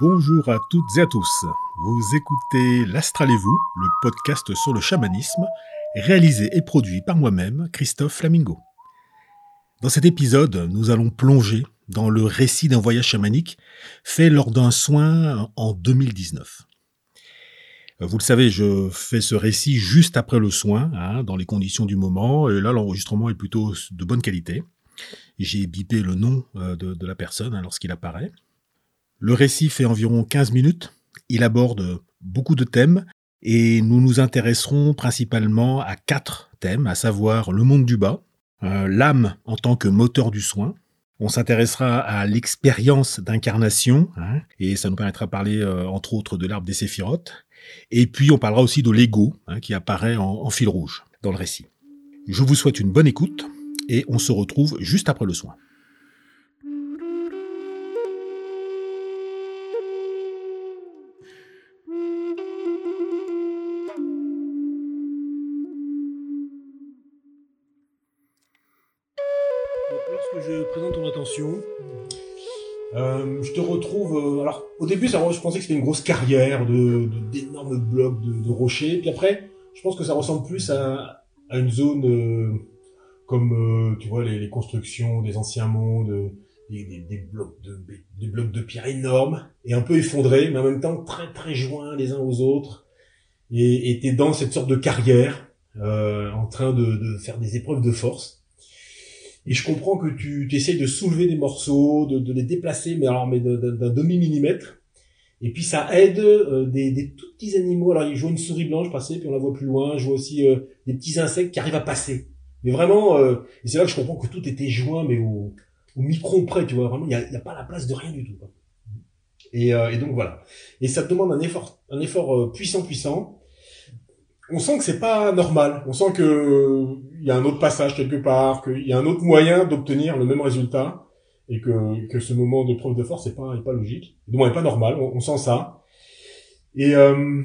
Bonjour à toutes et à tous. Vous écoutez L'Astral et vous, le podcast sur le chamanisme, réalisé et produit par moi-même, Christophe Flamingo. Dans cet épisode, nous allons plonger dans le récit d'un voyage chamanique fait lors d'un soin en 2019. Vous le savez, je fais ce récit juste après le soin, hein, dans les conditions du moment, et là l'enregistrement est plutôt de bonne qualité. J'ai bipé le nom euh, de, la personne hein, lorsqu'il apparaît. Le récit fait environ 15 minutes. Il aborde beaucoup de thèmes et nous nous intéresserons principalement à quatre thèmes, à savoir le monde du bas, euh, l'âme en tant que moteur du soin. On s'intéressera à l'expérience d'incarnation, hein, et ça nous permettra de parler euh, entre autres de l'arbre des séphirotes. Et puis on parlera aussi de l'ego hein, qui apparaît en fil rouge dans le récit. Je vous souhaite une bonne écoute et on se retrouve juste après le soin. Je présente ton attention, euh, je te retrouve. Euh, alors, au début, ça, je pensais que c'était une grosse carrière de d'énormes blocs de, rochers. Puis après, je pense que ça ressemble plus à, à une zone euh, comme tu vois les, constructions des anciens mondes, des, des, blocs de des blocs de pierre énormes et un peu effondrés, mais en même temps très très joints les uns aux autres. Et t'es dans cette sorte de carrière, en train de, de faire des épreuves de force. Et je comprends que tu essayes de soulever des morceaux, de, de les déplacer, mais alors mais d'un demi-millimètre. Et puis ça aide euh, des, des, tout petits animaux. Alors je vois une souris blanche passer, puis on la voit plus loin. Je vois aussi euh, des petits insectes qui arrivent à passer. Mais vraiment, euh, c'est là que je comprends que tout était joint, mais au, au micron près, tu vois. Vraiment, il n'y a, a, pas la place de rien du tout. Et, et, donc voilà. Et ça te demande un effort, un effort puissant, puissant on sent que c'est pas normal. On sent que il y a un autre passage quelque part, qu'il y a un autre moyen d'obtenir le même résultat et que, que ce moment de preuve de force n'est pas, est pas logique. Du moins, n'est pas normal. On, sent ça. Et, euh,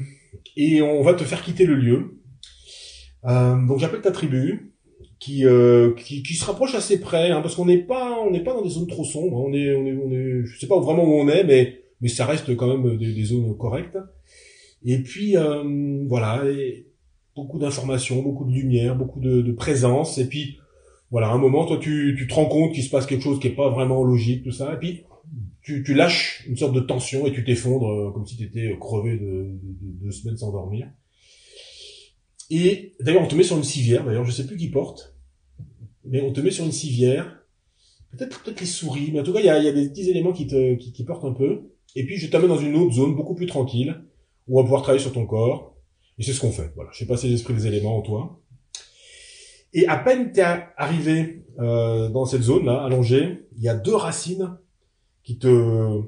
et on va te faire quitter le lieu. Euh, donc j'appelle ta tribu qui, euh, qui, qui se rapproche assez près, hein, parce qu'on n'est pas on n'est pas dans des zones trop sombres. On est on est on est je sais pas vraiment où on est, mais mais ça reste quand même des, zones correctes. Et puis voilà. Beaucoup d'informations, beaucoup de lumière, beaucoup de, de, présence. Et puis, voilà, à un moment, toi, tu, tu te rends compte qu'il se passe quelque chose qui est pas vraiment logique, tout ça. Et puis, tu, tu lâches une sorte de tension et tu t'effondres euh, comme si tu étais euh, crevé de, de, de, deux semaines sans dormir. Et d'ailleurs, on te met sur une civière. D'ailleurs, je sais plus qui porte, mais on te met sur une civière. Peut-être peut-être les souris, mais en tout cas, il y a, y a, des petits éléments qui te qui, qui portent un peu. Et puis, je t'amène dans une autre zone beaucoup plus tranquille où on va pouvoir travailler sur ton corps et c'est ce qu'on fait. Voilà, je sais pas si l'esprit des éléments en toi. Et à peine t'es arrivé euh, dans cette zone là, allongée, il y a deux racines qui te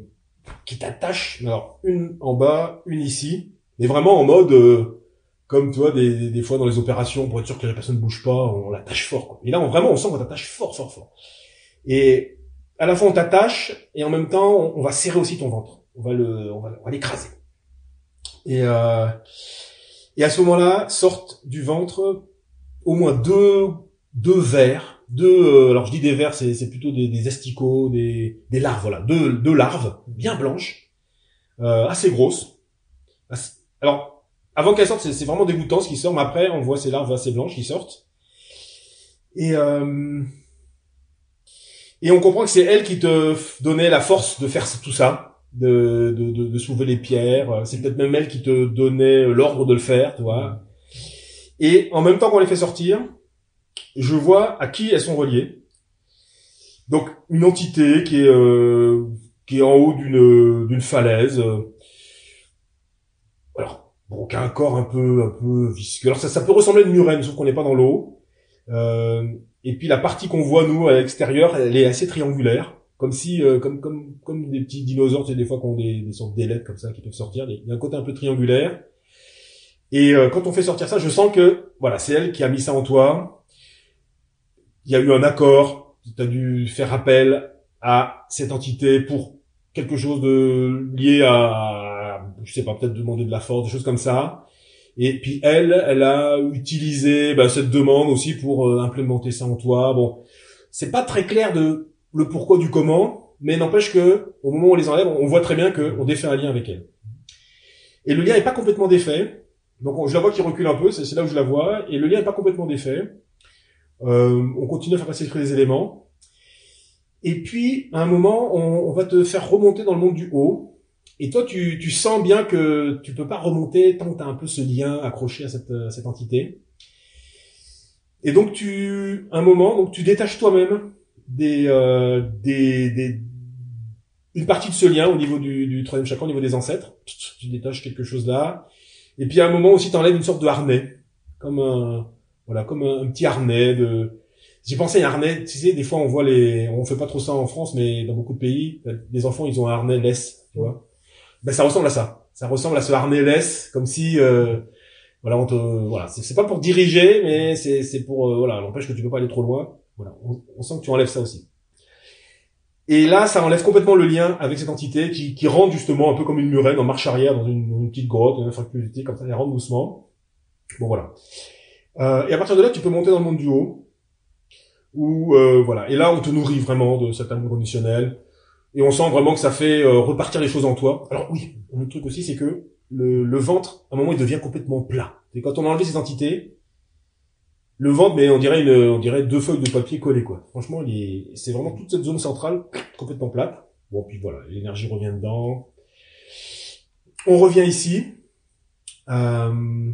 qui t'attachent. Alors une en bas, une ici, mais vraiment en mode euh, comme tu vois des, fois dans les opérations pour être sûr que la personne ne bouge pas, on l'attache fort. Quoi. Et là, on, vraiment, on sent qu'on t'attache fort, fort, fort. Et à la fois on t'attache et en même temps on, va serrer aussi ton ventre. On va le, on va, l'écraser. Et euh, et à ce moment-là, sortent du ventre au moins deux, deux vers, deux, euh, alors je dis des vers, c'est, c'est plutôt des, des asticots, des, des larves, voilà, deux, deux larves bien blanches, euh, assez grosses. Alors, avant qu'elles sortent, c'est, vraiment dégoûtant ce qui sort, mais après, on voit ces larves assez blanches qui sortent. Et, euh, et on comprend que c'est elles qui te donnaient la force de faire tout ça de, de, de, soulever les pierres. C'est peut-être même elle qui te donnait l'ordre de le faire, tu vois. Et en même temps qu'on les fait sortir, je vois à qui elles sont reliées. Donc une entité qui est euh, qui est en haut d'une d'une falaise. Alors bon, qui a un corps un peu un peu visqueux. Alors ça ça peut ressembler à une murène, sauf qu'on n'est pas dans l'eau. Euh, et puis la partie qu'on voit nous à l'extérieur, elle est assez triangulaire comme si euh, comme comme comme des petits dinosaures tu des fois qu'on des, des sortes d'ailettes comme ça qui peuvent sortir il y a un côté un peu triangulaire. Et euh, quand on fait sortir ça je sens que voilà c'est elle qui a mis ça en toi. Il y a eu un accord tu as dû faire appel à cette entité pour quelque chose de lié à je sais pas peut-être demander de la force des choses comme ça. Et puis elle elle a utilisé bah, cette demande aussi pour euh, implémenter ça en toi. Bon c'est pas très clair de le pourquoi du comment, mais n'empêche que au moment où on les enlève, on voit très bien qu'on défait un lien avec elle. Et le lien est pas complètement défait. Donc je la vois qui recule un peu, c'est là où je la vois, et le lien est pas complètement défait. Euh, on continue à faire passer les éléments. Et puis, à un moment, on, va te faire remonter dans le monde du haut. Et toi, tu, sens bien que tu peux pas remonter tant que tu as un peu ce lien accroché à cette, cette entité. Et donc, tu, un moment, donc tu détaches toi-même des, euh, des, des, une partie de ce lien au niveau du, du troisième chakra, au niveau des ancêtres. Tu détaches quelque chose là. Et puis à un moment aussi, tu enlèves une sorte de harnais, comme un, voilà, comme un, petit harnais de. J'ai pensé à un harnais. Tu sais, des fois on voit les, on fait pas trop ça en France, mais dans beaucoup de pays, les enfants ils ont un harnais laisse, tu vois. Ben ça ressemble à ça. Ça ressemble à ce harnais laisse, comme si, euh, voilà, on te, voilà, c'est pas pour diriger, mais c'est c'est pour, euh, voilà, n'empêche que tu peux pas aller trop loin. Voilà, on, on sent que tu enlèves ça aussi. Et là, ça enlève complètement le lien avec cette entité qui, qui rentre justement un peu comme une murène en marche arrière dans une, une petite grotte, une faculté comme ça, elle rentre doucement. Bon voilà. Euh, et à partir de là, tu peux monter dans le monde du haut. Où euh, voilà. Et là, on te nourrit vraiment de cet amour conditionnel. Et on sent vraiment que ça fait euh, repartir les choses en toi. Alors oui, un autre truc aussi, c'est que le, le, ventre, à un moment, il devient complètement plat. Et quand on a enlevé ces entités, le ventre, mais on dirait une, on dirait deux feuilles de papier collées, quoi. Franchement, c'est vraiment toute cette zone centrale complètement plate. Bon, puis voilà, l'énergie revient dedans. On revient ici. Euh...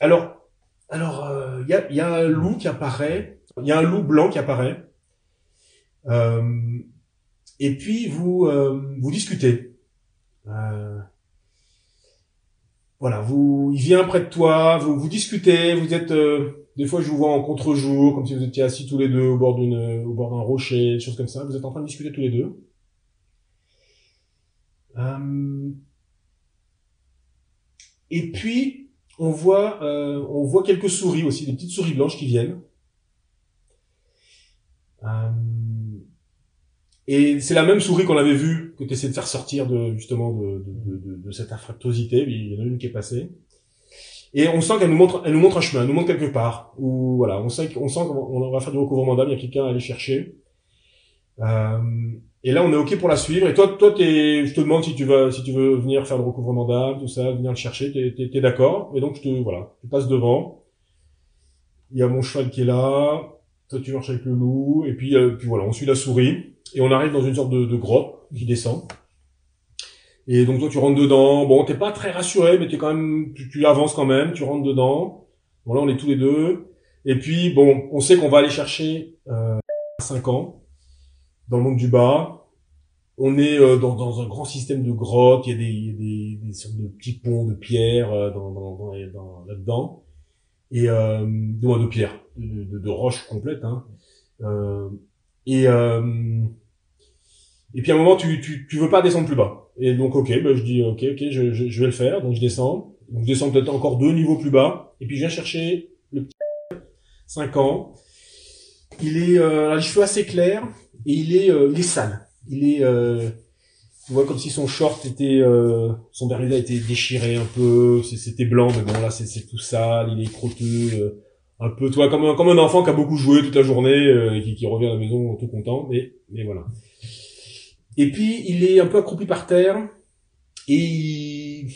Alors, alors, il euh, y, a, un loup qui apparaît. Il y a un loup blanc qui apparaît. Euh, et puis vous vous discutez. Voilà, vous, il vient près de toi, vous, vous discutez, vous êtes, des fois je vous vois en contre-jour, comme si vous étiez assis tous les deux au bord d'une, au bord d'un rocher, des choses comme ça. Vous êtes en train de discuter tous les deux. et puis on voit, euh, on voit quelques souris aussi, des petites souris blanches qui viennent. Euh, et c'est la même souris qu'on avait vue que tu essaies de faire sortir de justement de, de, de, de, cette infractosité. Il y en a une qui est passée. Et on sent qu'elle nous montre, elle nous montre un chemin, elle nous montre quelque part. Où voilà, on sent qu'on sent qu'on va faire du recouvrement d'âme, il y a quelqu'un à aller chercher. Euh, et là, on est ok pour la suivre. Et toi, toi, t'es, je te demande si tu veux, si tu veux venir faire le recouvrement d'âme, tout ça, venir le chercher. T'es, t'es, t'es d'accord Et donc, je te, voilà, tu passes devant. Il y a mon cheval qui est là. Toi, tu marches avec le loup. Et puis, euh, puis voilà, on suit la souris. Et on arrive dans une sorte de, grotte qui descend. Et donc, toi, tu rentres dedans. Bon, t'es pas très rassuré, mais t'es quand même, tu, avances quand même. Tu rentres dedans. Bon, on est tous les deux. Et puis, bon, on sait qu'on va aller chercher euh, 5 ans dans le monde du bas. On est euh, dans, un grand système de grottes, il y a des, des, des sortes de petits ponts de pierre euh, dans là-dedans. Et euh, de, de pierre, de, de, roches complètes. Hein. Euh, et, euh, et puis à un moment, tu, tu, tu veux pas descendre plus bas. Et donc, ok, ben, je dis, ok, ok, je, je, je vais le faire. Donc je descends. Donc je descends peut-être encore deux niveaux plus bas. Et puis je viens chercher le petit 5 ans. Il est, euh, les cheveux assez clairs et il est, euh, il est sale. Il est, euh, tu vois, comme si son short était, euh, son bermuda était déchiré un peu. C'était blanc, mais bon là c'est tout sale. Il est crotteux, euh, un peu, toi, comme un, comme un enfant qui a beaucoup joué toute la journée euh, et qui, qui, revient à la maison tout content. Mais, mais voilà. Et puis il est un peu accroupi par terre et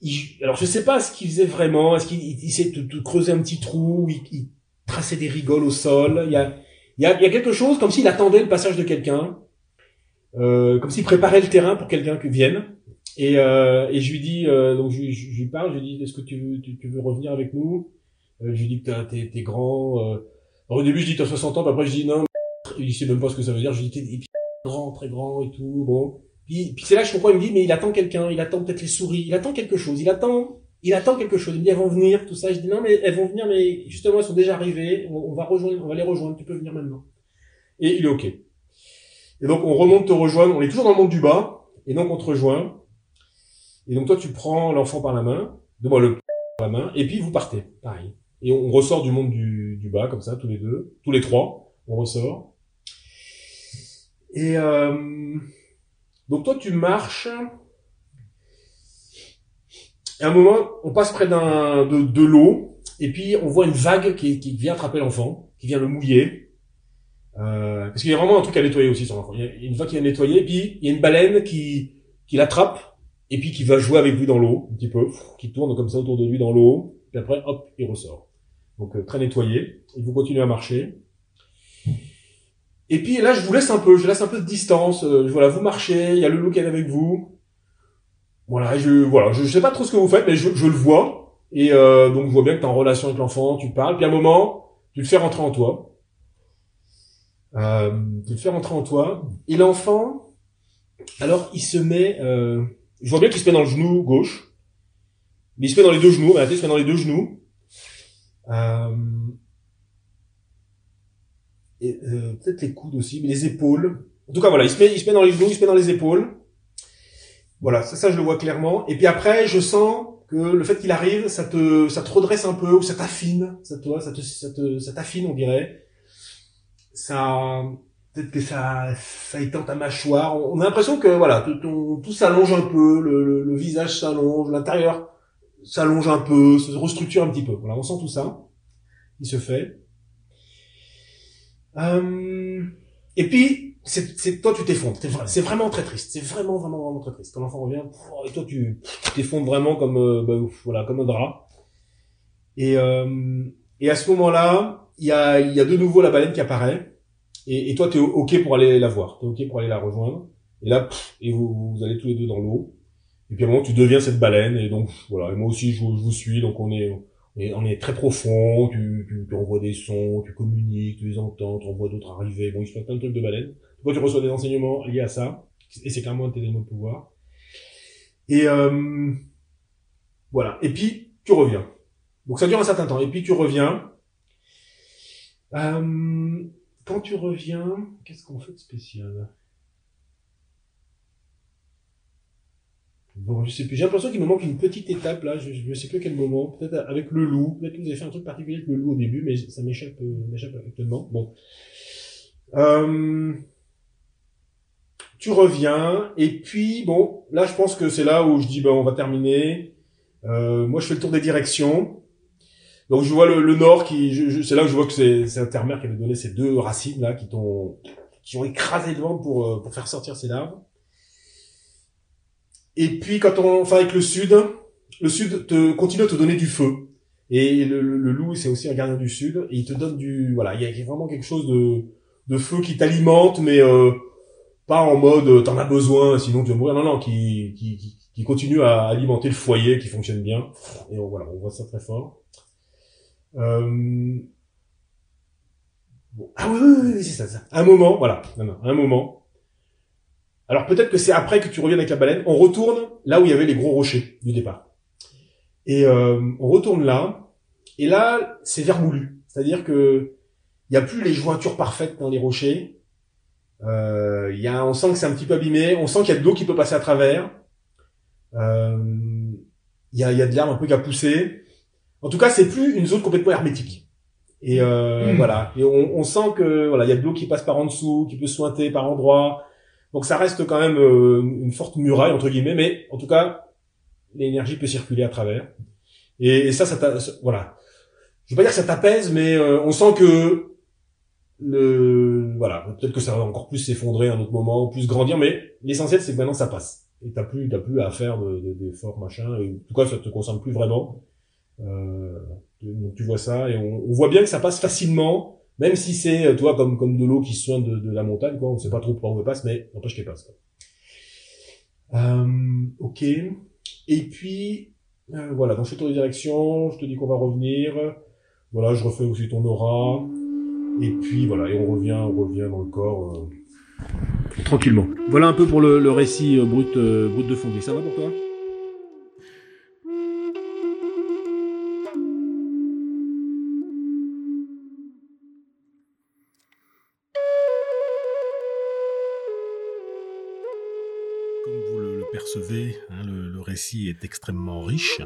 il... alors je sais pas ce qu'il faisait vraiment. Est-ce qu'il essayait de, de, creuser un petit trou il, il tracer des rigoles au sol. Il y a, il y a, il y a quelque chose comme s'il attendait le passage de quelqu'un, euh, comme s'il préparait le terrain pour quelqu'un qui vienne. Et, euh, et je lui dis, euh, donc je, je, lui parle, je lui dis, est-ce que tu veux, tu, tu, veux revenir avec nous? Euh, Je lui dis que t'es, t'es grand. Euh. Alors, au début, je dis t'as 60 ans, puis après je dis non. Il sait même pas ce que ça veut dire. Je lui dis t'es grand, très grand et tout. Bon. Puis, puis c'est là que je comprends. Il me dit, mais il attend quelqu'un. Il attend peut-être les souris. Il attend quelque chose. Il attend il attend quelque chose. Il me dit, elles vont venir, tout ça. Je dis, non, mais elles vont venir, mais justement, elles sont déjà arrivées. On, va rejoindre, on va les rejoindre. Tu peux venir maintenant. Et il est OK. Et donc, on remonte te rejoindre. On est toujours dans le monde du bas. Et donc, on te rejoint. Et donc, toi, tu prends l'enfant par la main. De moi, le par la main. Et puis, vous partez. Pareil. Et on, ressort du monde du, du, bas, comme ça, tous les deux. Tous les trois. On ressort. Et, euh, donc, toi, tu marches et à un moment, on passe près d'un de, de l'eau, et puis on voit une vague qui, qui vient attraper l'enfant, qui vient le mouiller. Euh, parce qu'il y a vraiment un truc à nettoyer aussi sur l'enfant. Il y a une fois qu'il a nettoyé, puis il y a une baleine qui, qui l'attrape, et puis qui va jouer avec lui dans l'eau, un petit peu, qui tourne comme ça autour de lui dans l'eau, puis après, hop, il ressort. Donc euh, très nettoyé. Il faut continuer à marcher. Et puis là, je vous laisse un peu, je laisse un peu de distance. Euh, voilà, vous marchez, il y a le loup qui est avec vous. Voilà, je voilà, je, sais pas trop ce que vous faites, mais je, je le vois. Et euh, donc je vois bien que tu es en relation avec l'enfant, tu parles. Puis à un moment, tu le fais rentrer en toi. Euh, tu le fais rentrer en toi. Et l'enfant, alors il se met, euh, je vois bien qu'il se met dans le genou gauche, mais il se met dans les deux genoux. il se met dans les deux genoux. Euh, euh, peut-être les coudes aussi, mais les épaules. En tout cas, voilà, il se met, il se met dans les genoux, il se met dans les épaules. Voilà, ça, ça je le vois clairement. Et puis après, je sens que le fait qu'il arrive, ça te, ça te redresse un peu, ou ça t'affine, ça, ça te, ça te, ça t'affine, on dirait. Ça, peut-être que ça, ça étend ta mâchoire. On a l'impression que voilà, tout, tout s'allonge un peu, le, le, visage s'allonge, l'intérieur s'allonge un peu, se restructure un petit peu. Voilà, on sent tout ça. Il se fait. Euh, et puis, c'est toi, tu t'effondres. C'est vraiment très triste. C'est vraiment, vraiment, vraiment très triste. Quand l'enfant revient, et toi, tu t'effondres vraiment comme, euh, bah, voilà, comme un drap. Et, euh, et à ce moment-là, il y a, y a de nouveau la baleine qui apparaît. Et, et toi, tu es OK pour aller la voir. Tu es OK pour aller la rejoindre. Et là, et vous, vous allez tous les deux dans l'eau. Et puis à un moment, tu deviens cette baleine. Et donc, voilà. Et moi aussi, je, je vous suis. Donc, on est, on est très profond. Tu, tu, tu, envoies des sons, tu communiques, tu les entends, tu envoies d'autres arriver. Bon, il se passe plein de trucs de baleine. Toi, tu reçois des enseignements liés à ça. Et c'est carrément un de tes de pouvoir. Et euh, voilà. Et puis, tu reviens. Donc, ça dure un certain temps. Et puis, tu reviens. Euh, quand tu reviens, qu'est-ce qu'on fait de spécial? Bon, je sais plus. J'ai l'impression qu'il me manque une petite étape là. Je, ne sais plus à quel moment. Peut-être avec le loup. Peut-être que vous avez fait un truc particulier avec le loup au début, mais ça m'échappe, euh, m'échappe actuellement. Bon. Euh, tu reviens et puis bon, là je pense que c'est là où je dis ben on va terminer. Euh, moi je fais le tour des directions. Donc je vois le, nord qui, c'est là où je vois que c'est c'est Intermère qui avait donné ces deux racines là qui t'ont qui ont écrasé le vent pour euh, pour faire sortir ces larves. Et puis quand on, enfin avec le sud, le sud te continue à te donner du feu. Et le, le, loup c'est aussi un gardien du sud et il te donne du, voilà, il y a vraiment quelque chose de de feu qui t'alimente, mais euh, pas en mode euh, t'en as besoin sinon tu vas mourir non non qui, qui, qui continue à alimenter le foyer qui fonctionne bien et on, voilà on voit ça très fort euh... bon. ah oui oui, oui c'est ça, un moment voilà un moment alors peut-être que c'est après que tu reviens avec la baleine on retourne là où il y avait les gros rochers du départ et euh, on retourne là et là c'est vermoulu c'est-à-dire que il y a plus les jointures parfaites dans les rochers euh, y a, on sent que c'est un petit peu abîmé. On sent qu'il y a de l'eau qui peut passer à travers. Euh, il y, a, y a de l'herbe un peu qui a poussé. En tout cas, c'est plus une zone complètement hermétique. Et euh, hmm. voilà. Et on, on, sent que voilà, il y a de l'eau qui passe par en dessous, qui peut sointer par endroits. Donc ça reste quand même euh, une forte muraille entre guillemets, mais en tout cas, l'énergie peut circuler à travers. Et, et ça, ça, voilà. Je veux pas dire que ça t'apaise, mais euh, on sent que le voilà peut-être que ça va encore plus s'effondrer à un autre moment plus grandir mais l'essentiel c'est que maintenant ça passe et t'as plus t'as plus à faire d'efforts de, machin et en tout cas ça te concerne plus vraiment donc tu vois ça et on, voit bien que ça passe facilement même si c'est toi comme comme de l'eau qui se de, de, la montagne quoi on sait pas trop par où passe mais n'empêche qu'elle passe quoi. Euh, ok et puis euh, voilà donc je fais de direction je te dis qu'on va revenir voilà je refais aussi ton aura et puis voilà, et on revient, on revient dans le corps euh, tranquillement. Voilà un peu pour le, récit euh, brut, euh, brut de fonderie. Ça va pour toi? Hein, le, récit est extrêmement riche.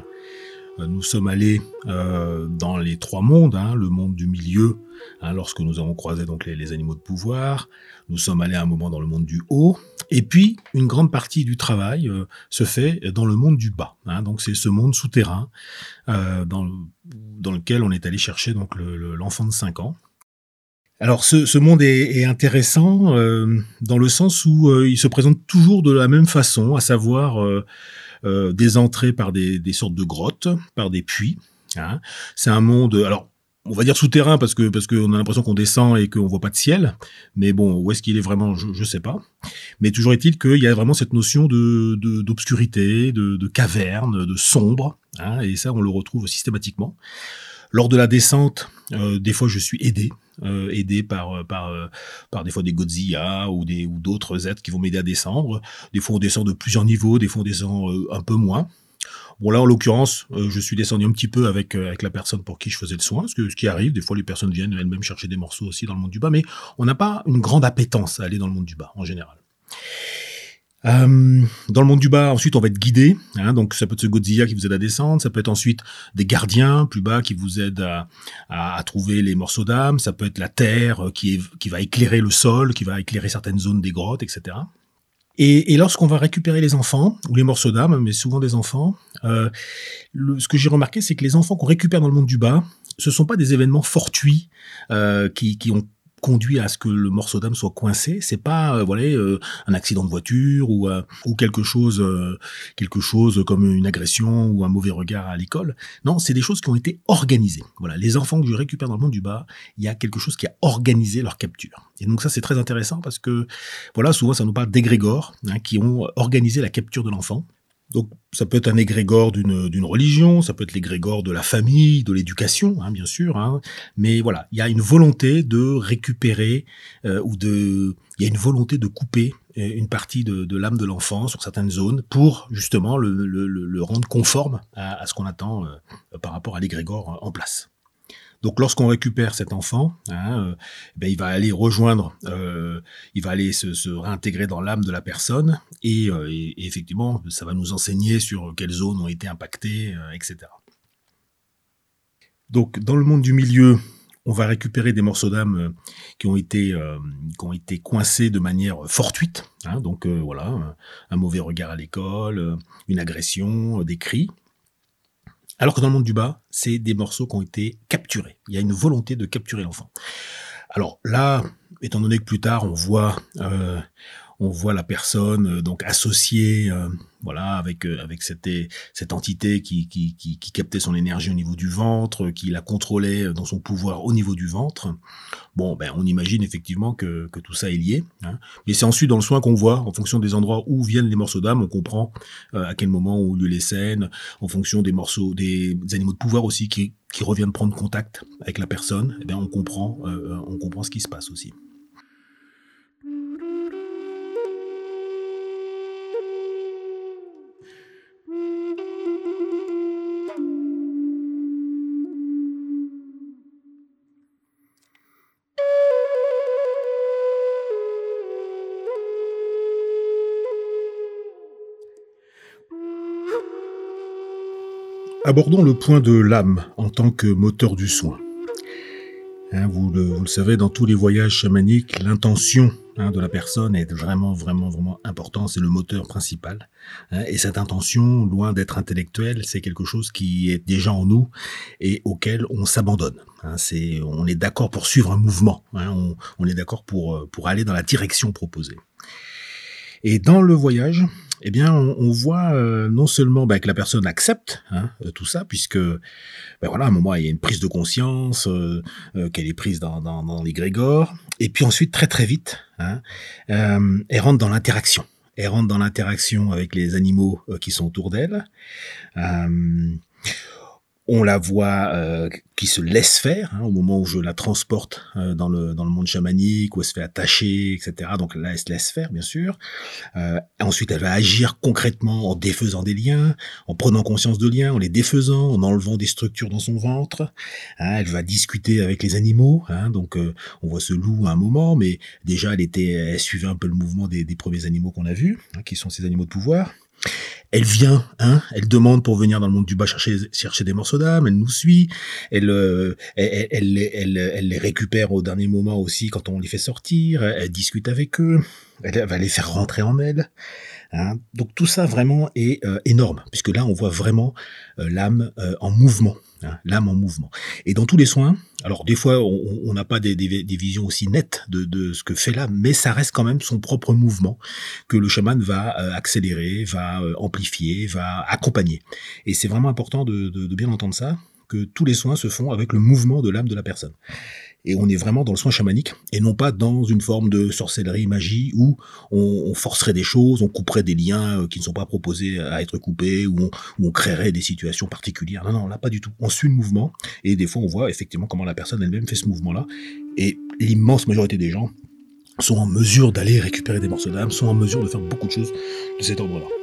Euh, nous sommes allés euh, dans les trois mondes, hein, le monde du milieu, hein, lorsque nous avons croisé donc les, animaux de pouvoir. Nous sommes allés à un moment dans le monde du haut, et puis une grande partie du travail euh, se fait dans le monde du bas. Donc c'est ce monde souterrain dans, dans lequel on est allé chercher donc l'enfant de 5 ans Alors ce, ce monde est, est intéressant euh, dans le sens où euh, il se présente toujours de la même façon, à savoir euh, euh, des entrées par des, des, sortes de grottes, par des puits. Hein. C'est un monde, alors on va dire souterrain parce que parce qu'on a l'impression qu'on descend et qu'on voit pas de ciel. Mais bon, où est-ce qu'il est vraiment, je, je sais pas. Mais toujours est-il qu'il y a vraiment cette notion de d'obscurité, de, de, de, caverne, de sombre. Hein, et ça, on le retrouve systématiquement. Lors de la descente, euh, des fois, je suis aidé, euh, aidé par par par des fois des Godzilla ou des ou d'autres êtres qui vont m'aider à descendre. Des fois, on descend de plusieurs niveaux, des fois, on descend euh, un peu moins. Bon là, en l'occurrence, euh, je suis descendu un petit peu avec euh, avec la personne pour qui je faisais le soin, ce, que, ce qui arrive. Des fois, les personnes viennent elles-mêmes chercher des morceaux aussi dans le monde du bas, mais on n'a pas une grande appétence à aller dans le monde du bas en général. Euh, dans le monde du bas, ensuite, on va être guidé. Hein, donc, ça peut être ce Godzilla qui vous aide à descendre. Ça peut être ensuite des gardiens plus bas qui vous aident à, trouver les morceaux d'âme. Ça peut être la terre qui, est, qui va éclairer le sol, qui va éclairer certaines zones des grottes, etc. Et, lorsqu'on va récupérer les enfants, ou les morceaux d'âme, mais souvent des enfants, euh, ce que j'ai remarqué, c'est que les enfants qu'on récupère dans le monde du bas, ce sont pas des événements fortuits euh, qui ont conduit à ce que le morceau d'âme soit coincé. C'est pas euh, voilà euh, un accident de voiture ou euh, ou quelque chose quelque chose comme une agression ou un mauvais regard à l'école. Non, c'est des choses qui ont été organisées. Voilà, les enfants que je récupère dans le monde du bas, il y a quelque chose qui a organisé leur capture. Et donc ça c'est très intéressant parce que voilà, souvent ça nous parle d'égrégores hein, qui ont organisé la capture de l'enfant. Donc ça peut être un égrégore d'une religion, ça peut être l'égrégore de la famille, de l'éducation, hein, bien sûr. Hein, mais voilà, il y a une volonté de récupérer euh, ou de, il y a une volonté de couper euh, une partie de, de l'âme de l'enfant sur certaines zones pour justement le, le, le rendre conforme à, à ce qu'on attend euh, par rapport à l'égrégore en place. Donc lorsqu'on récupère cet enfant, hein, euh, ben, il va aller rejoindre, euh, il va aller se, réintégrer dans l'âme de la personne et, euh, et, effectivement, ça va nous enseigner sur quelles zones ont été impactées, etc. Donc dans le monde du milieu, on va récupérer des morceaux d'âme qui ont été qui ont été coincés de manière fortuite. Hein, donc voilà, un mauvais regard à l'école, une agression, des cris. Alors que dans le monde du bas, c'est des morceaux qui ont été capturés. Il y a une volonté de capturer l'enfant. Alors là, étant donné que plus tard on voit euh, on voit la personne euh, donc associée euh, voilà avec euh, avec cette cette entité qui, qui, qui qui captait son énergie au niveau du ventre qui la contrôlait dans son pouvoir au niveau du ventre. Bon ben on imagine effectivement que, que tout ça est lié hein. mais c'est ensuite dans le soin qu'on voit en fonction des endroits où viennent les morceaux d'âme on comprend à quel moment ont lieu les scènes en fonction des morceaux des animaux de pouvoir aussi qui qui reviennent prendre contact avec la personne. Eh bien on comprend euh, on comprend ce qui se passe aussi Abordons le point de l'âme en tant que moteur du soin. Hein, vous, le, savez, dans tous les voyages chamaniques, l'intention hein, de la personne est vraiment, vraiment, vraiment importante. C'est le moteur principal. Hein, et cette intention, loin d'être intellectuelle, c'est quelque chose qui est déjà en nous et auquel on s'abandonne. On est d'accord pour suivre un mouvement. On, on, est d'accord pour pour aller dans la direction proposée. Et dans le voyage, eh bien, on, voit euh, non seulement bah, que la personne accepte hein, euh, tout ça, puisque ben voilà, à un moment il y a une prise de conscience euh, qu'elle est prise dans, dans, dans l'égrégore, et puis ensuite très très vite, hein, elle rentre dans l'interaction. Elle rentre dans l'interaction avec les animaux qui sont autour d'elle on la voit euh, qui se laisse faire hein, au moment où je la transporte euh, dans le dans le monde chamanique où elle se fait attacher etc donc là elle se laisse faire bien sûr. Euh, ensuite elle va agir concrètement en défaisant des liens en prenant conscience de liens en les défaisant en enlevant des structures dans son ventre. Hein, elle va discuter avec les animaux hein, donc on voit ce loup à un moment mais déjà elle était suivait un peu le mouvement des, premiers animaux qu'on a vus qui sont ces animaux de pouvoir elle vient, hein, elle demande pour venir dans le monde du bas chercher, chercher des morceaux d'âme, elle nous suit, elle, euh, elle, elle, elle, elle, les récupère au dernier moment aussi quand on les fait sortir, elle, discute avec eux, elle va les faire rentrer en elle. Hein. Donc tout ça vraiment est euh, énorme, puisque là on voit vraiment euh, l'âme en mouvement. Hein, l'âme en mouvement. Et dans tous les soins, alors des fois on n'a pas des, visions aussi nettes de, ce que fait l'âme, mais ça reste quand même son propre mouvement que le chaman va euh, accélérer, va euh, amplifier, va accompagner. Et c'est vraiment important de, de bien entendre ça, que tous les soins se font avec le mouvement de l'âme de la personne et on est vraiment dans le soin chamanique et non pas dans une forme de sorcellerie magie où on, forcerait des choses, on couperait des liens euh, qui ne sont pas proposés à être coupés ou on, créerait des situations particulières. Non, non, là pas du tout. On suit le mouvement et des fois on voit effectivement comment la personne elle-même fait ce mouvement-là et l'immense majorité des gens sont en mesure d'aller récupérer des morceaux d'âme, sont en mesure de faire beaucoup de choses de cet ordre-là.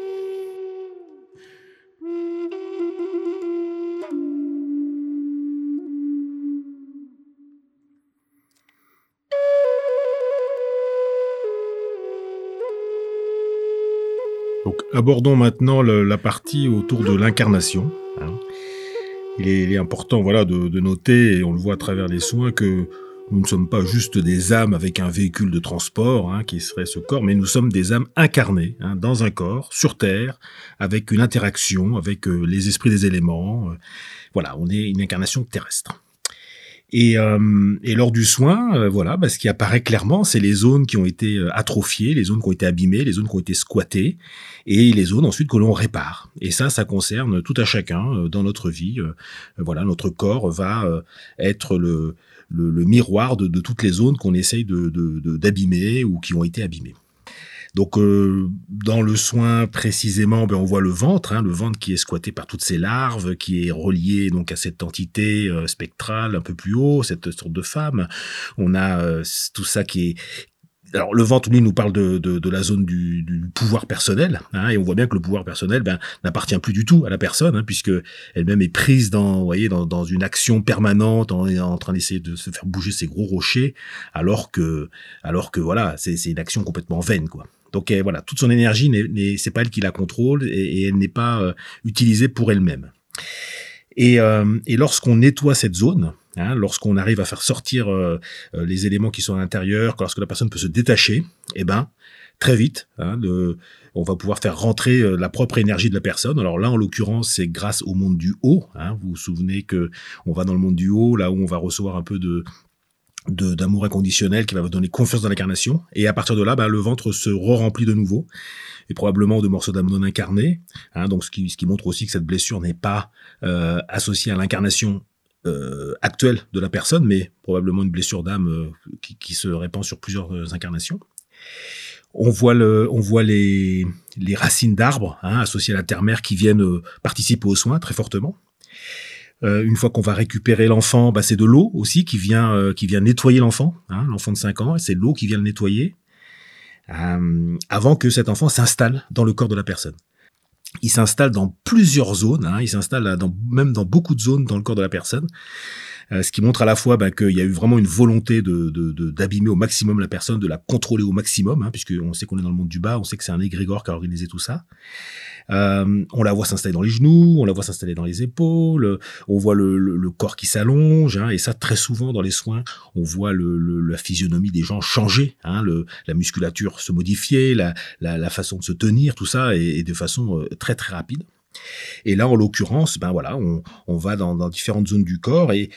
Abordons maintenant la partie autour de l'incarnation. Hein. Il, est, important voilà, de, noter, et on le voit à travers les soins, que nous ne sommes pas juste des âmes avec un véhicule de transport, hein, qui serait ce corps, mais nous sommes des âmes incarnées hein, dans un corps, sur Terre, avec une interaction avec euh, les esprits des éléments. Euh, voilà, on est une incarnation terrestre. Et, euh, et, lors du soin, euh, voilà, bah, ce qui apparaît clairement, c'est les zones qui ont été euh, atrophiées, les zones qui ont été abîmées, les zones qui ont été squattées, et les zones ensuite que l'on répare. Et ça, ça concerne tout à chacun dans notre vie. voilà, notre corps va être le, le, le miroir de, de, toutes les zones qu'on essaye de d'abîmer ou qui ont été abîmées. Donc euh, dans le soin précisément, ben, on voit le ventre, hein, le ventre qui est squatté par toutes ces larves, qui est relié donc à cette entité euh, spectrale un peu plus haut, cette sorte de femme. On a euh, tout ça qui est alors le ventre, lui, nous parle de, de, la zone du, du pouvoir personnel, hein, et on voit bien que le pouvoir personnel ben, n'appartient plus du tout à la personne, hein, puisque elle-même est prise dans, vous voyez, dans, dans une action permanente, en, en train d'essayer de se faire bouger ses gros rochers, alors que, alors que voilà, c'est une action complètement vaine, quoi. Donc voilà, toute son énergie, c'est pas elle qui la contrôle et, elle n'est pas euh, utilisée pour elle-même. Et, euh, et lorsqu'on nettoie cette zone, hein, lorsqu'on arrive à faire sortir euh, les éléments qui sont à l'intérieur, lorsque la personne peut se détacher, eh ben très vite, hein, on va pouvoir faire rentrer la propre énergie de la personne. Alors là, en l'occurrence, c'est grâce au monde du haut. Hein. Vous vous souvenez que on va dans le monde du haut, là où on va recevoir un peu de, d'amour inconditionnel qui va vous donner confiance dans l'incarnation. Et à partir de là, bah, le ventre se re-remplit de nouveau, et probablement de morceaux d'âme non incarnés. Hein, donc ce qui, ce qui montre aussi que cette blessure n'est pas euh, associée à l'incarnation euh, actuelle de la personne, mais probablement une blessure d'âme euh, qui, qui, se répand sur plusieurs euh, incarnations. On voit, le, on voit les, les racines d'arbres hein, associées à la terre-mère qui viennent euh, participer aux soins très fortement. Euh, une fois qu'on va récupérer l'enfant, bah, c'est de l'eau aussi qui vient euh, qui vient nettoyer l'enfant, hein, l'enfant de 5 ans, et c'est l'eau qui vient le nettoyer euh, avant que cet enfant s'installe dans le corps de la personne. Il s'installe dans plusieurs zones, hein, il s'installe dans, même dans beaucoup de zones dans le corps de la personne. Ce qui montre à la fois bah, qu'il y a eu vraiment une volonté de, d'abîmer au maximum la personne, de la contrôler au maximum, hein, puisqu'on sait qu'on est dans le monde du bas, on sait que c'est un égrégore qui a organisé tout ça. Euh, on la voit s'installer dans les genoux, on la voit s'installer dans les épaules, on voit le, corps qui s'allonge, hein, et ça très souvent dans les soins, on voit la physionomie des gens changer, hein, la musculature se modifier, la, façon de se tenir, tout ça, et, de façon euh, très très rapide. Et là, en l'occurrence, ben voilà, on, va dans, différentes zones du corps et,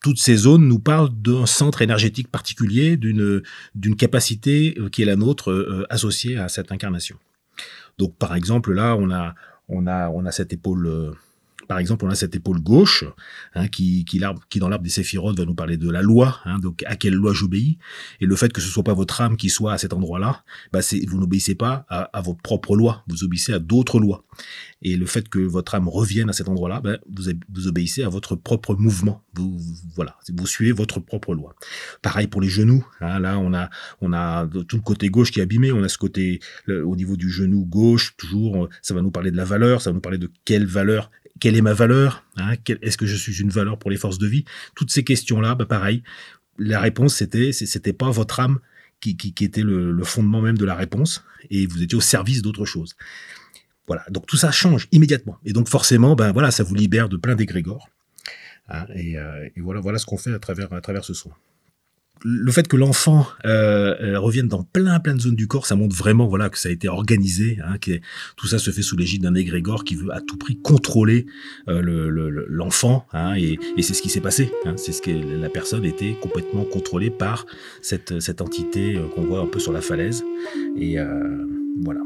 toutes ces zones nous parlent d'un centre énergétique particulier, d'une capacité euh, qui est la nôtre associée à cette incarnation. Donc par exemple là, on a on a on a cette épaule euh, par exemple, on a cette épaule gauche hein, qui, qui, qui, dans l'arbre des séphirotes, va nous parler de la loi, hein, donc à quelle loi j'obéis. Et le fait que ce soit pas votre âme qui soit à cet endroit-là, bah vous n'obéissez pas à, à, votre propre loi, vous obéissez à d'autres lois. Et le fait que votre âme revienne à cet endroit-là, bah, vous, vous, obéissez à votre propre mouvement. Vous, voilà, vous suivez votre propre loi. Pareil pour les genoux. Hein, là, on a, on a tout le côté gauche qui est abîmé. On a ce côté au niveau du genou gauche, toujours. Ça va nous parler de la valeur. Ça va nous parler de quelle valeur quelle est ma valeur hein, Est-ce que je suis une valeur pour les forces de vie? Toutes ces questions-là, bah pareil, la réponse c'était c'était pas votre âme qui, était le, fondement même de la réponse et vous étiez au service d'autre chose. Voilà, donc tout ça change immédiatement et donc forcément, ben voilà, ça vous libère de plein d'égrégores. Hein, et, euh, voilà ce qu'on fait à travers à travers ce soin. Le fait que l'enfant euh, euh, revienne dans plein plein de zones du corps, ça montre vraiment voilà que ça a été organisé, hein, que tout ça se fait sous l'égide d'un égrégore qui veut à tout prix contrôler euh, l'enfant, hein, et, et c'est ce qui s'est passé. Hein, c'est ce que la personne était complètement contrôlée par cette cette entité euh, qu'on voit un peu sur la falaise, et euh, voilà.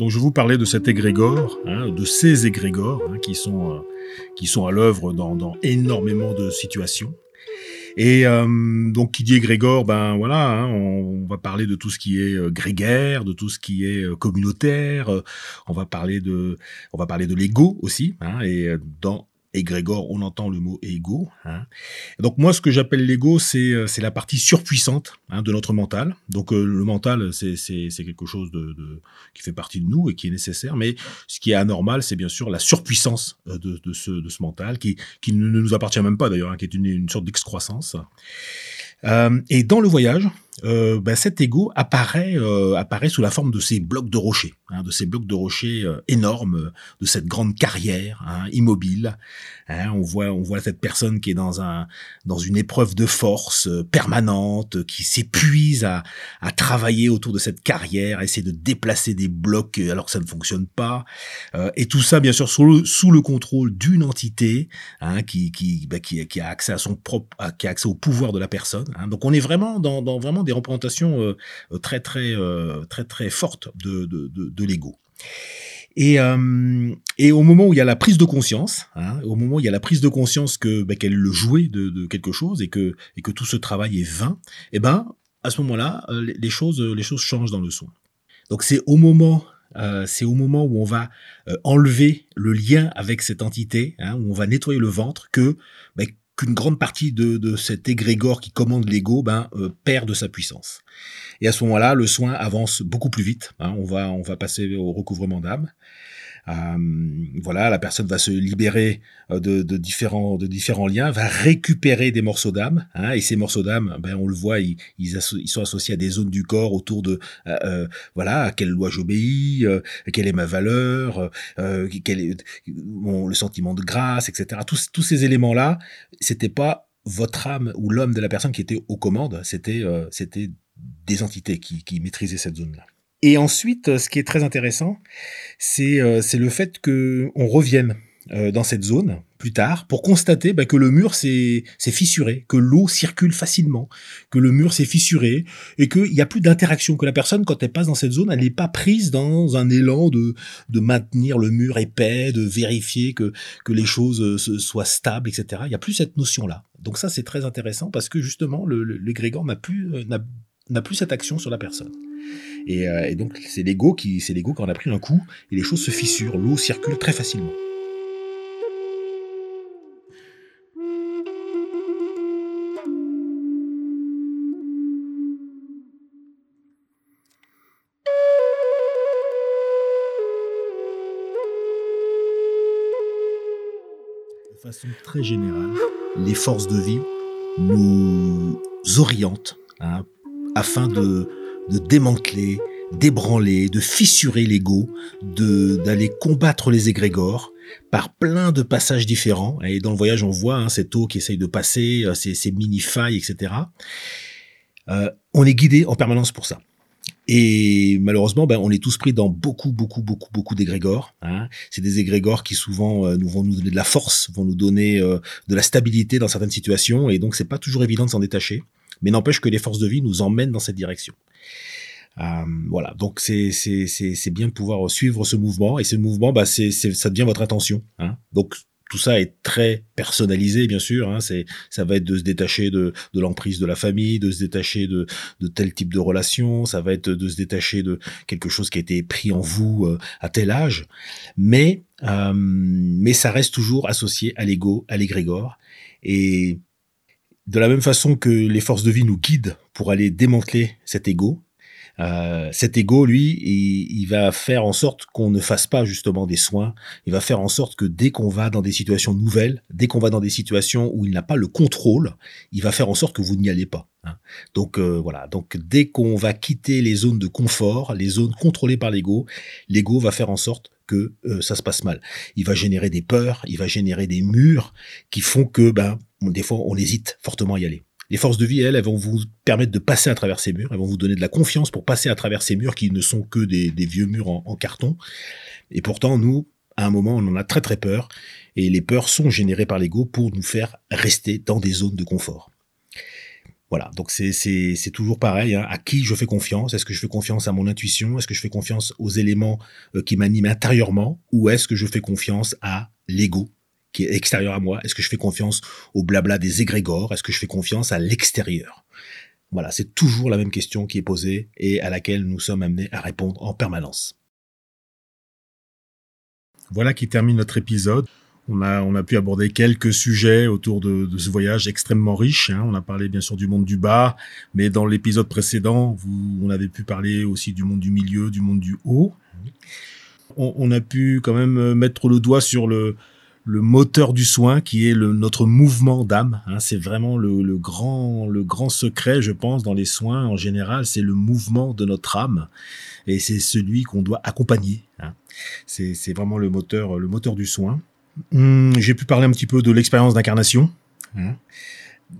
Donc je vous parlais de cet égrégore, hein, de ces égrégores hein, qui sont euh, qui sont à l'œuvre dans, dans, énormément de situations. Et euh, donc qui dit égrégore, ben voilà, hein, on, va parler de tout ce qui est euh, grégaire, de tout ce qui est communautaire. on va parler de on va parler de l'ego aussi. Et dans égrégore, on entend le mot ego. Hein. Donc moi, ce que j'appelle l'ego, c'est euh, c'est la partie surpuissante hein, de notre mental. Donc euh, le mental, c'est quelque chose de, de, qui fait partie de nous et qui est nécessaire. Mais ce qui est anormal, c'est bien sûr la surpuissance euh, de, de, ce, de ce mental, qui, qui ne nous appartient même pas d'ailleurs, hein, qui est une, une sorte d'excroissance. Euh, et dans le voyage, euh, ben cet ego apparaît euh, apparaît sous la forme de ces blocs de rochers, hein, de ces blocs de rochers euh, énormes, de cette grande carrière hein, immobile. Hein, on voit on voit cette personne qui est dans un dans une épreuve de force permanente, qui s'épuise à, à travailler autour de cette carrière, à essayer de déplacer des blocs alors que ça ne fonctionne pas. et tout ça bien sûr sous le, sous le contrôle d'une entité hein, qui qui, ben, qui qui a accès à son propre qui a accès au pouvoir de la personne. Hein. Donc on est vraiment dans dans vraiment des représentations euh, euh, très très euh, très très fortes de, de, de, l'ego. Et, et au moment où il y a la prise de conscience, hein, au moment où il y a la prise de conscience que bah, qu'elle le jouet de, quelque chose et que et que tout ce travail est vain, et eh ben à ce moment-là, les choses les choses changent dans le son. Donc c'est au moment euh, c'est au moment où on va enlever le lien avec cette entité, hein, où on va nettoyer le ventre, que bah, qu'une grande partie de, de, cet égrégore qui commande l'ego ben, euh, perd de sa puissance. Et à ce moment-là, le soin avance beaucoup plus vite. Hein. on va on va passer au recouvrement d'âme. Euh, voilà, la personne va se libérer euh, de, de, différents, de différents liens, va récupérer des morceaux d'âme, hein, et ces morceaux d'âme, ben on le voit, ils, ils, sont associés à des zones du corps autour de, euh, euh voilà, à quelle loi j'obéis, euh, quelle est ma valeur, euh, quel est bon, le sentiment de grâce, etc. Tous, tous ces éléments-là, c'était pas votre âme ou l'homme de la personne qui était aux commandes, c'était c'était des entités qui, qui maîtrisaient cette zone-là. Et ensuite, euh, ce qui est très intéressant, c'est euh, le fait que on revienne euh, dans cette zone plus tard pour constater bah, que le mur s'est fissuré, que l'eau circule facilement, que le mur s'est fissuré et qu'il n'y a plus d'interaction, que la personne quand elle passe dans cette zone, elle n'est pas prise dans un élan de, de maintenir le mur épais, de vérifier que, que les choses euh, soient stables, etc. Il n'y a plus cette notion-là. Donc ça c'est très intéressant parce que justement le, le, le n'a plus, n'a plus cette action sur la personne. Euh, et, donc c'est l'ego qui, c'est a pris un coup et les choses se fissurent, l'eau circule très facilement. De façon très générale, les forces de vie nous orientent afin de démanteler, d'ébranler, de fissurer l'ego, d'aller combattre les égrégores par plein de passages différents. Et dans le voyage, on voit hein, cette eau qui essaye de passer, euh, ces, mini-failles, etc. Euh, on est guidé en permanence pour ça. Et malheureusement, ben, on est tous pris dans beaucoup, beaucoup, beaucoup, beaucoup d'égrégores. Hein. C'est des égrégores qui souvent euh, nous vont nous donner de la force, vont nous donner de la stabilité dans certaines situations, et donc c'est pas toujours évident de s'en détacher. Mais n'empêche que les forces de vie nous emmènent dans cette direction. Euh, voilà, donc c'est bien de pouvoir suivre ce mouvement et ce mouvement, bah c'est ça devient votre attention. Hein. Donc tout ça est très personnalisé, bien sûr. Hein, c'est, ça va être de se détacher de, de l'emprise de la famille, de se détacher de, de tel type de relation. Ça va être de se détacher de quelque chose qui a été pris en vous euh, à tel âge. Mais, euh, mais ça reste toujours associé à l'ego, à l'égrégore. Et de la même façon que les forces de vie nous guident pour aller démanteler cet ego, euh, cet ego, lui, il, va faire en sorte qu'on ne fasse pas justement des soins. Il va faire en sorte que dès qu'on va dans des situations nouvelles, dès qu'on va dans des situations où il n'a pas le contrôle, il va faire en sorte que vous n'y allez pas. Hein. Donc euh, voilà, donc dès qu'on va quitter les zones de confort, les zones contrôlées par l'ego, l'ego va faire en sorte que euh, ça se passe mal. Il va générer des peurs, il va générer des murs qui font que ben des fois on hésite fortement à y aller. Les forces de vie, elles, elles vont vous permettre de passer à travers ces murs, elles vont vous donner de la confiance pour passer à travers ces murs qui ne sont que des, vieux murs en, en carton. Et pourtant, nous, à un moment, on en a très très peur, et les peurs sont générées par l'ego pour nous faire rester dans des zones de confort. Voilà, donc c'est toujours pareil. Hein. À qui je fais confiance? Est-ce que je fais confiance à mon intuition? Est-ce que je fais confiance aux éléments euh, qui m'animent intérieurement? Ou est-ce que je fais confiance à l'ego qui est extérieur à moi? Est-ce que je fais confiance au blabla des égrégores? Est-ce que je fais confiance à l'extérieur? Voilà, c'est toujours la même question qui est posée et à laquelle nous sommes amenés à répondre en permanence. Voilà qui termine notre épisode. On a, on a pu aborder quelques sujets autour de, ce voyage extrêmement riche. Hein. On a parlé bien sûr du monde du bas, mais dans l'épisode précédent, on avait pu parler aussi du monde du milieu, du monde du haut. On, a pu quand même mettre le doigt sur le, moteur du soin qui est notre mouvement d'âme. Hein. C'est vraiment le, grand, le grand secret, je pense, dans les soins en général, c'est le mouvement de notre âme et c'est celui qu'on doit accompagner. Hein. C'est vraiment le moteur, le moteur du soin. Hum, j'ai pu parler un petit peu de l'expérience d'incarnation. Hein.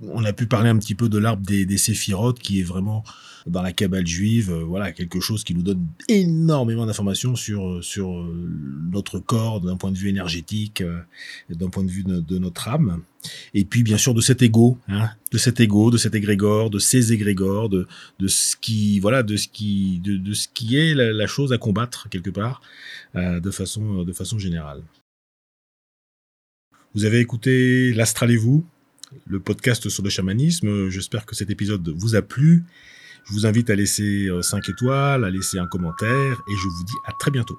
On a pu parler un petit peu de l'arbre des, des séphirotes, qui est vraiment dans la cabale juive, euh, voilà quelque chose qui nous donne énormément d'informations sur sur euh, notre corps d'un point de vue énergétique, euh, d'un point de vue de, notre âme. Et puis bien sûr de cet ego, hein, de cet ego, de cet égrégore, de ces égrégores, de de ce qui voilà, de ce qui de, de ce qui est la, la, chose à combattre quelque part, de façon de façon générale. Vous avez écouté l'Astral et vous, le podcast sur le chamanisme. J'espère que cet épisode vous a plu. Je vous invite à laisser 5 euh, étoiles, à laisser un commentaire et je vous dis à très bientôt.